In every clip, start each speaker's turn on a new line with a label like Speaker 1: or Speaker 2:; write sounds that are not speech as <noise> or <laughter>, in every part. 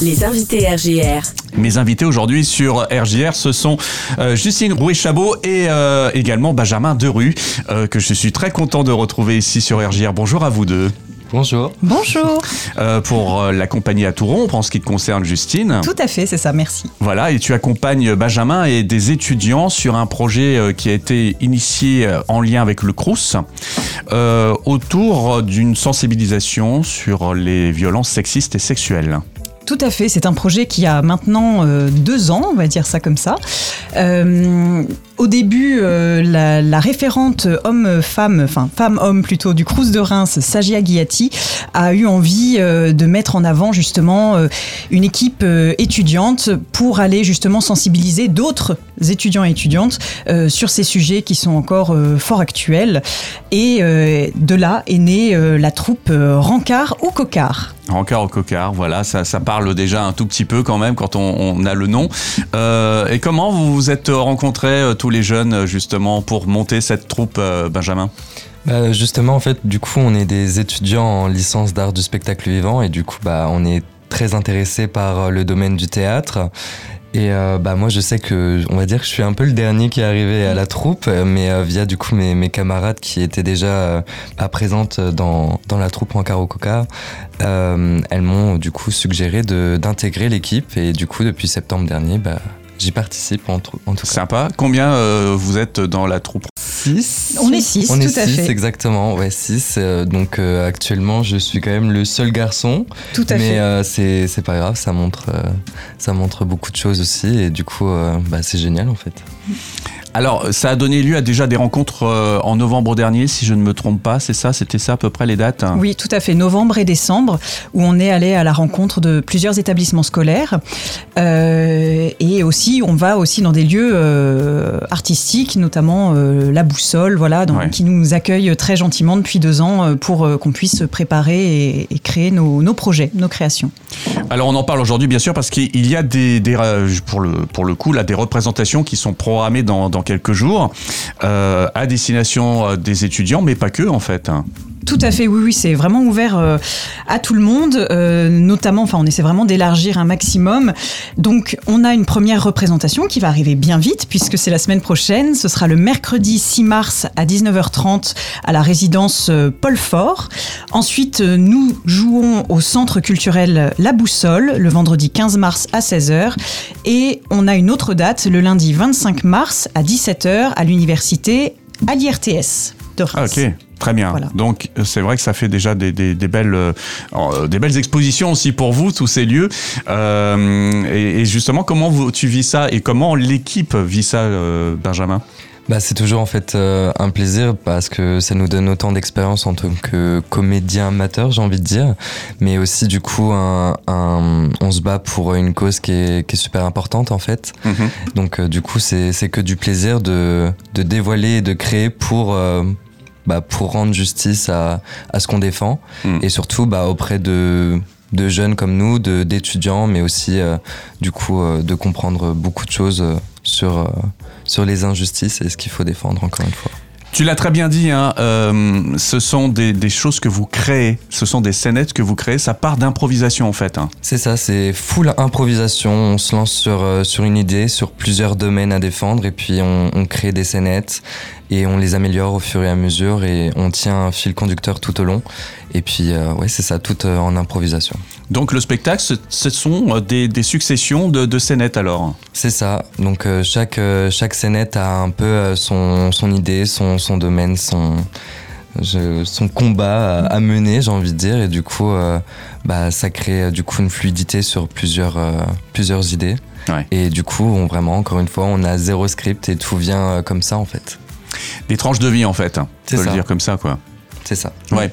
Speaker 1: Les invités RGR.
Speaker 2: Mes invités aujourd'hui sur RGR, ce sont euh, Justine Rouet-Chabot et euh, également Benjamin Derue, euh, que je suis très content de retrouver ici sur RGR. Bonjour à vous deux.
Speaker 3: Bonjour.
Speaker 4: Bonjour.
Speaker 2: Euh, pour euh, la compagnie à Touron, en ce qui te concerne, Justine.
Speaker 4: Tout à fait, c'est ça, merci.
Speaker 2: Voilà, et tu accompagnes Benjamin et des étudiants sur un projet euh, qui a été initié euh, en lien avec le Crous euh, autour d'une sensibilisation sur les violences sexistes et sexuelles.
Speaker 4: Tout à fait, c'est un projet qui a maintenant euh, deux ans, on va dire ça comme ça. Euh, au début, euh, la, référente homme-femme, enfin femme-homme plutôt, du Crous de Reims, Sagia Guiati, a eu envie de mettre en avant justement une équipe étudiante pour aller justement sensibiliser d'autres étudiants et étudiantes sur ces sujets qui sont encore fort actuels. Et de là est née la troupe Rancard ou Cocard.
Speaker 2: Encore au cocard, voilà, ça, ça parle déjà un tout petit peu quand même quand on, a le nom. Euh, et comment vous vous êtes rencontrés euh, tous les jeunes euh, justement pour monter cette troupe, Benjamin?
Speaker 3: Bah, justement, en fait, du coup, on est des étudiants en licence d'art du spectacle vivant et du coup, bah, on est très intéressés par le domaine du théâtre. Et euh, bah moi je sais que on va dire que je suis un peu le dernier qui est arrivé à la troupe, euh, mais euh, via du coup mes, camarades qui étaient déjà euh, présentes dans, la troupe en Coca, elles m'ont du coup suggéré d'intégrer l'équipe. Et du coup depuis septembre dernier bah, j'y participe en, tout- en tout cas.
Speaker 2: Sympa. Combien euh, vous êtes dans la troupe?
Speaker 3: 6
Speaker 4: On est six,
Speaker 3: On
Speaker 4: tout
Speaker 3: est
Speaker 4: à
Speaker 3: six,
Speaker 4: fait.
Speaker 3: exactement, ouais, 6. donc euh, actuellement, je suis quand même le seul garçon.
Speaker 4: Tout à
Speaker 3: mais
Speaker 4: fait.
Speaker 3: euh, c'est c'est pas grave, ça montre, euh, ça montre beaucoup de choses aussi. Et du coup, euh, bah, c'est génial en fait.
Speaker 2: Alors, ça a donné lieu à déjà des rencontres euh, en novembre dernier, si je ne me trompe pas, c'est ça C'était ça à peu près les dates?
Speaker 4: Oui, tout à fait. Novembre et décembre, où on est allé à la rencontre de plusieurs établissements scolaires. Euh, et aussi, on va aussi dans des lieux euh, artistiques, notamment la Boussole, voilà, dans-
Speaker 2: Ouais.
Speaker 4: qui nous accueille très gentiment depuis deux ans pour qu'on puisse se préparer et, et créer nos, nos projets, nos créations.
Speaker 2: Alors, on en parle aujourd'hui, bien sûr, parce qu'il y a des, des, pour, le, pour le coup, là, des représentations qui sont programmées dans, dans quelques jours euh, à destination euh, des étudiants, mais pas que, en fait.
Speaker 4: Tout à fait, oui, oui, c'est vraiment ouvert euh, à tout le monde, euh, notamment, enfin, on essaie vraiment d'élargir un maximum. Donc, on a une première représentation qui va arriver bien vite, puisque c'est la semaine prochaine. Ce sera le mercredi 6 mars à 19h30 à la résidence euh, Paul Fort. Ensuite, nous jouons au centre culturel La Boussole le vendredi 15 mars à 16h. Et on a une autre date, le lundi 25 mars à 17h à l'université à l'IRTS de
Speaker 2: Ah,
Speaker 4: Reims.
Speaker 2: ok. Très bien.
Speaker 4: Voilà.
Speaker 2: Donc euh, c'est vrai que ça fait déjà des, des, des belles euh, euh, des belles expositions aussi pour vous tous ces lieux. Euh, et, et justement comment vous, tu vis ça et comment l'équipe vit ça, euh, Benjamin?
Speaker 3: Bah, c'est toujours en fait euh, un plaisir parce que ça nous donne autant d'expérience en tant que comédien amateur, j'ai envie de dire, mais aussi du coup, un, un- on se bat pour une cause qui est, qui est super importante en fait. Donc euh, du coup, c'est c'est que du plaisir de, de dévoiler et de créer pour, euh, bah, pour rendre justice à, à ce qu'on défend
Speaker 2: Mm.
Speaker 3: et surtout bah, auprès de, de jeunes comme nous, de- d'étudiants, mais aussi euh, du coup euh, de comprendre beaucoup de choses euh, sur, sur les injustices et ce qu'il faut défendre encore une fois.
Speaker 2: Tu l'as très bien dit, hein, euh, ce sont des, choses que vous créez, ce sont des scénettes que vous créez, ça part d'improvisation en fait. hein.
Speaker 3: C'est ça, c'est full improvisation. On se lance sur, euh, sur une idée, sur plusieurs domaines à défendre, et puis on, on crée des scénettes et on les améliore au fur et à mesure, et on tient un fil conducteur tout au long. Et puis, euh, ouais, c'est ça, tout euh, en improvisation.
Speaker 2: Donc le spectacle, ce, ce sont euh, des, des successions de, de scénettes alors.
Speaker 3: C'est ça. Donc euh, chaque chaque scénette a un peu son son idée, son son domaine, son je- son combat à, à mener, j'ai envie de dire, et du coup, bah ça crée du coup une fluidité sur plusieurs plusieurs idées.
Speaker 2: Ouais.
Speaker 3: Et du coup, on, vraiment, encore une fois, on a zéro script et tout vient comme ça en fait.
Speaker 2: Des tranches de vie en fait, on
Speaker 3: C'est
Speaker 2: peut le dire comme ça quoi.
Speaker 3: C'est ça.
Speaker 2: Ouais.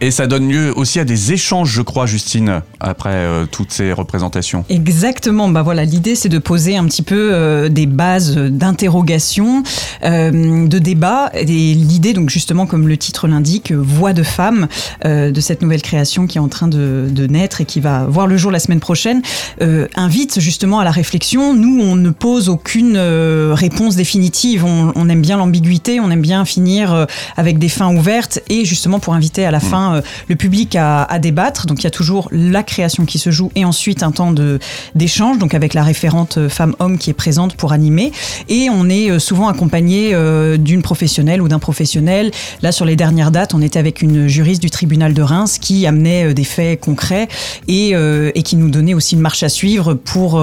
Speaker 2: Et ça donne lieu aussi à des échanges, je crois, Justine, après euh, toutes ces représentations.
Speaker 4: Exactement. Bah voilà, l'idée c'est de poser un petit peu euh, des bases d'interrogation, euh, de débat. Et l'idée, donc justement, comme le titre l'indique, voix de femme euh, de cette nouvelle création qui est en train de, de naître et qui va voir le jour la semaine prochaine, euh, invite justement à la réflexion. Nous, on ne pose aucune euh, réponse définitive. On, on aime bien l'ambiguïté, on aime bien finir euh, avec des fins ouvertes et justement justement pour inviter à la
Speaker 2: Mm.
Speaker 4: fin euh, le public à, à débattre. Donc il y a toujours la création qui se joue et ensuite un temps d'échange, donc avec la référente euh, femme-homme qui est présente pour animer. Et on est euh, souvent accompagné euh, d'une professionnelle ou d'un professionnel. Là, sur les dernières dates, on était avec une juriste du tribunal de Reims qui amenait des faits concrets et, euh, et qui nous donnait aussi une marche à suivre pour,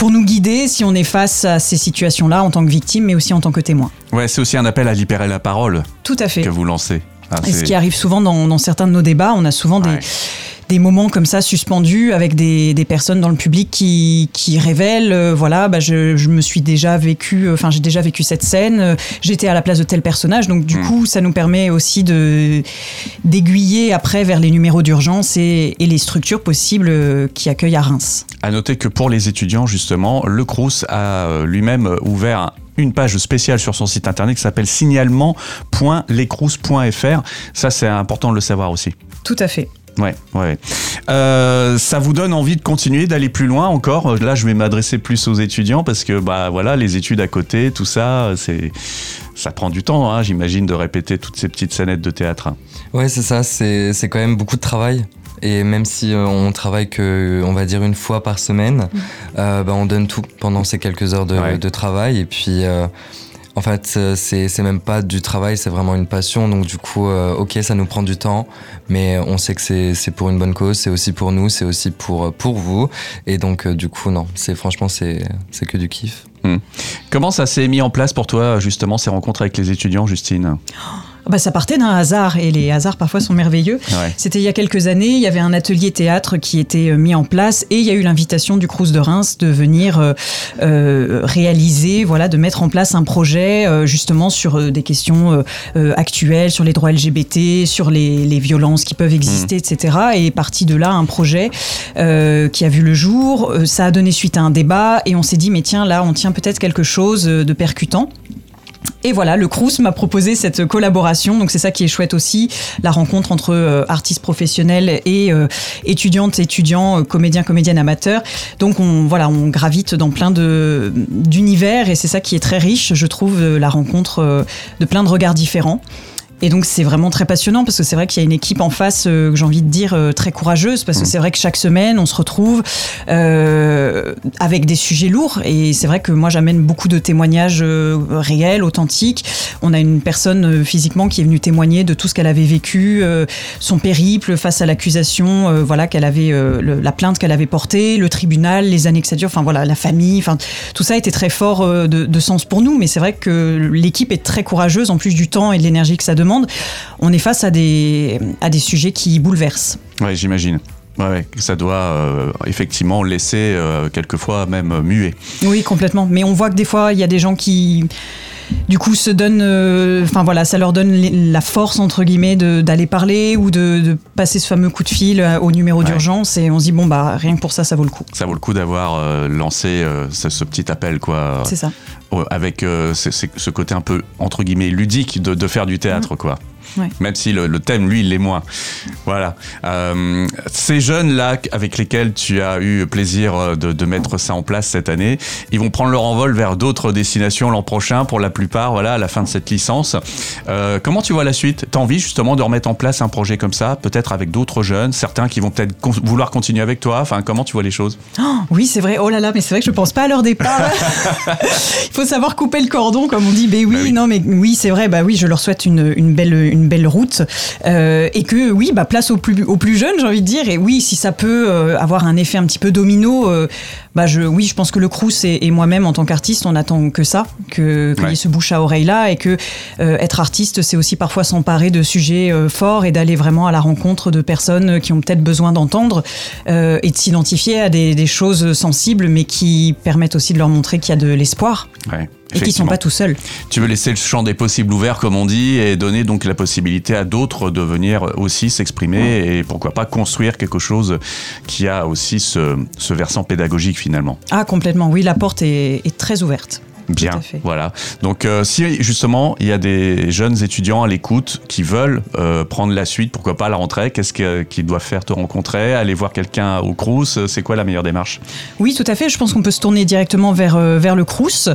Speaker 4: pour nous guider si on est face à ces situations-là en tant que victime, mais aussi en tant que témoin.
Speaker 2: Ouais, c'est aussi un appel à libérer la parole
Speaker 4: Tout à fait.
Speaker 2: que vous lancez. Ah,
Speaker 4: Et ce qui arrive souvent dans, dans certains de nos débats, on a souvent
Speaker 2: Ouais.
Speaker 4: des moments comme ça suspendus avec des, des personnes dans le public qui, qui révèlent, euh, voilà, bah je, je me suis déjà vécu, euh, enfin j'ai déjà vécu cette scène, euh, j'étais à la place de tel personnage, donc du
Speaker 2: Mm.
Speaker 4: coup ça nous permet aussi de d'aiguiller après vers les numéros d'urgence et, et les structures possibles qui accueillent à Reims.
Speaker 2: À noter que pour les étudiants, justement, le Crous a lui-même ouvert une page spéciale sur son site internet qui s'appelle signalement.lescrous.fr. Ça, c'est important de le savoir aussi.
Speaker 4: Tout à fait.
Speaker 2: Ouais, ouais. Euh, ça vous donne envie de continuer, d'aller plus loin encore? Là, je vais m'adresser plus aux étudiants parce que, bah voilà, les études à côté, tout ça, c'est, ça prend du temps, hein, j'imagine, de répéter toutes ces petites scénettes de théâtre.
Speaker 3: Ouais, c'est ça, c'est c'est quand même beaucoup de travail. Et même si euh, on travaille que, on va dire, une fois par semaine, euh, bah, on donne tout pendant ces quelques heures de,
Speaker 2: Ouais.
Speaker 3: de travail. Et puis, euh, en fait, euh, c'est même pas du travail, c'est vraiment une passion. Donc, du coup, euh, ok, ça nous prend du temps, mais on sait que c'est pour une bonne cause, c'est aussi pour nous, c'est aussi pour, euh, pour vous. Et donc, euh, du coup, non, c'est franchement, c'est c'est que du kiff.
Speaker 2: Comment ça s'est mis en place pour toi, justement, ces rencontres avec les étudiants, Justine?
Speaker 4: Bah, ça partait d'un hasard et les hasards parfois sont merveilleux.
Speaker 2: Ouais.
Speaker 4: C'était il y a quelques années, il y avait un atelier théâtre qui était euh, mis en place et il y a eu l'invitation du Crous de Reims de venir euh, euh, réaliser, voilà, de mettre en place un projet euh, justement sur euh, des questions actuelles, sur les droits LGBT, sur les, les violences qui peuvent exister, etc. Et est parti de là un projet euh, qui a vu le jour. Ça a donné suite à un débat et on s'est dit mais tiens là on tient peut-être quelque chose de percutant. Et voilà, le Crous m'a proposé cette collaboration, donc c'est ça qui est chouette aussi, la rencontre entre euh, artistes professionnels et euh, étudiantes, étudiants, euh, comédiens, comédiennes amateurs. Donc on voilà, on gravite dans plein de d'univers et c'est ça qui est très riche, je trouve, la rencontre de plein de regards différents. Et donc c'est vraiment très passionnant parce que c'est vrai qu'il y a une équipe en face, euh, que j'ai envie de dire, euh, très courageuse parce que c'est vrai que chaque semaine on se retrouve euh, avec des sujets lourds et c'est vrai que moi j'amène beaucoup de témoignages réels, authentiques. On a une personne physiquement qui est venue témoigner de tout ce qu'elle avait vécu, son périple face à l'accusation, voilà qu'elle avait, le- la plainte qu'elle avait portée, le tribunal, les années que ça dure, enfin voilà la famille, enfin tout ça était très fort de, de sens pour nous. Mais c'est vrai que l'équipe est très courageuse en plus du temps et de l'énergie que ça demande. On est face à des à des sujets qui bouleversent.
Speaker 2: Ouais, j'imagine. Ouais, ça doit euh, effectivement laisser euh, quelquefois même muet.
Speaker 4: Oui, complètement. Mais on voit que des fois, il y a des gens qui, du coup, se donnent. euh, Enfin voilà, ça leur donne la force, entre guillemets, de- d'aller parler ou de, de passer ce fameux coup de fil euh, au numéro
Speaker 2: Ouais.
Speaker 4: d'urgence. Et on se dit, bon, bah, rien que pour ça, ça vaut le coup.
Speaker 2: Ça vaut le coup d'avoir euh, lancé euh, ce, ce petit appel, quoi,
Speaker 4: C'est ça.
Speaker 2: avec ce, côté un peu entre guillemets ludique de, de faire du théâtre, quoi.
Speaker 4: Ouais.
Speaker 2: Même si le, le thème, lui, il l'est moins. Voilà. Euh, ces jeunes-là avec lesquels tu as eu plaisir euh, de, de mettre ça en place cette année, ils vont prendre leur envol vers d'autres destinations l'an prochain, pour la plupart, voilà, à la fin de cette licence. Euh, comment tu vois la suite? T'as envie justement de remettre en place un projet comme ça, peut-être avec d'autres jeunes, certains qui vont peut-être con- vouloir continuer avec toi? Enfin, comment tu vois les choses?
Speaker 4: Oh, oui, c'est vrai. Oh là là, mais c'est vrai que je pense pas à leur départ. <laughs> Il faut savoir couper le cordon, comme on dit. Ben oui,
Speaker 2: Bah oui.
Speaker 4: non, mais oui, c'est vrai. Bah oui, je leur souhaite une, une belle, une belle route Euh, et que oui, bah place aux plus, aux plus jeunes, j'ai envie de dire. Et oui, si ça peut euh, avoir un effet un petit peu domino, euh, bah je, oui, je pense que le Crous et, et moi-même en tant qu'artiste, on attend que ça, que qu'il y ait ce bouche à oreille là, et que être artiste, c'est aussi parfois s'emparer de sujets forts et d'aller vraiment à la rencontre de personnes qui ont peut-être besoin d'entendre euh, et de s'identifier à des, des choses sensibles, mais qui permettent aussi de leur montrer qu'il y a de l'espoir.
Speaker 2: Ouais,
Speaker 4: et qu'ils sont
Speaker 2: effectivement.
Speaker 4: pas tout seuls.
Speaker 2: Tu veux laisser le champ des possibles ouvert, comme on dit, et donner donc la possibilité à d'autres de venir aussi s'exprimer et pourquoi pas construire quelque chose qui a aussi ce, ce versant pédagogique finalement.
Speaker 4: Ah, complètement. Oui, la porte est, est très ouverte.
Speaker 2: Bien,
Speaker 4: Tout à fait.
Speaker 2: voilà. Donc euh, si justement il y a des jeunes étudiants à l'écoute qui veulent euh, prendre la suite, pourquoi pas à la rentrée, qu'est-ce que- qu'ils doivent faire te rencontrer, aller voir quelqu'un au Crous, euh, c'est quoi la meilleure démarche?
Speaker 4: Oui, tout à fait. Je pense qu'on peut se tourner directement vers, vers le Crous,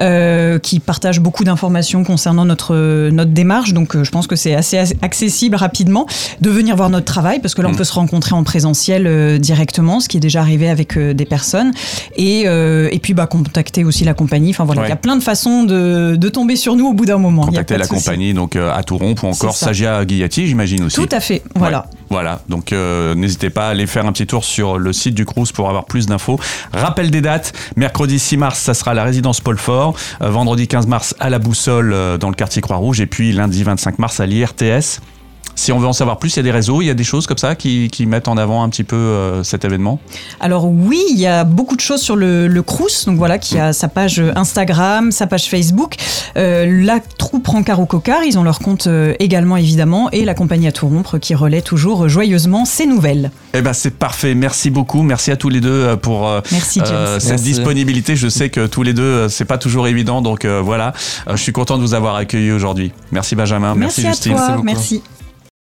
Speaker 4: euh, qui partage beaucoup d'informations concernant notre, notre démarche. Donc, je pense que c'est assez as- accessible rapidement de venir voir notre travail, parce que là, on
Speaker 2: Mm.
Speaker 4: peut se rencontrer en présentiel directement, ce qui est déjà arrivé avec des personnes. Et, et puis, bah, contacter aussi la compagnie. Enfin, voilà, il
Speaker 2: Ouais.
Speaker 4: y a plein de façons de, de tomber sur nous au bout d'un moment. Il y a
Speaker 2: Contacter la compagnie donc euh, à Touron ou encore. Sagia Guillati, j'imagine aussi.
Speaker 4: Tout à fait. Voilà.
Speaker 2: Ouais, voilà, donc euh, n'hésitez pas à aller faire un petit tour sur le site du Crous pour avoir plus d'infos. Rappel des dates, mercredi 6 mars, ça sera à la résidence Paul Fort, Euh, vendredi 15 mars à la Boussole dans le quartier Croix-Rouge et puis lundi 25 mars à l'IRTS. Si on veut en savoir plus, il y a des réseaux, il y a des choses comme ça qui, qui mettent en avant un petit peu euh, cet événement.
Speaker 4: Alors oui, il y a beaucoup de choses sur le, le Crous, donc voilà, qui a sa page Instagram, sa page Facebook. Euh, la troupe Rancard au Cocard, ils ont leur compte euh, également évidemment, et la compagnie à tout rompre qui relaie toujours euh, joyeusement ces nouvelles.
Speaker 2: Eh ben c'est parfait, merci beaucoup, merci à tous les deux euh, pour euh,
Speaker 4: Merci.
Speaker 2: Euh, cette
Speaker 3: Merci.
Speaker 2: disponibilité. Je sais que tous les deux, euh, c'est pas toujours évident, donc euh, voilà. Euh, je suis content de vous avoir accueillis aujourd'hui. Merci Benjamin, merci,
Speaker 4: à
Speaker 2: Justine.
Speaker 4: toi,
Speaker 3: beaucoup.
Speaker 4: merci.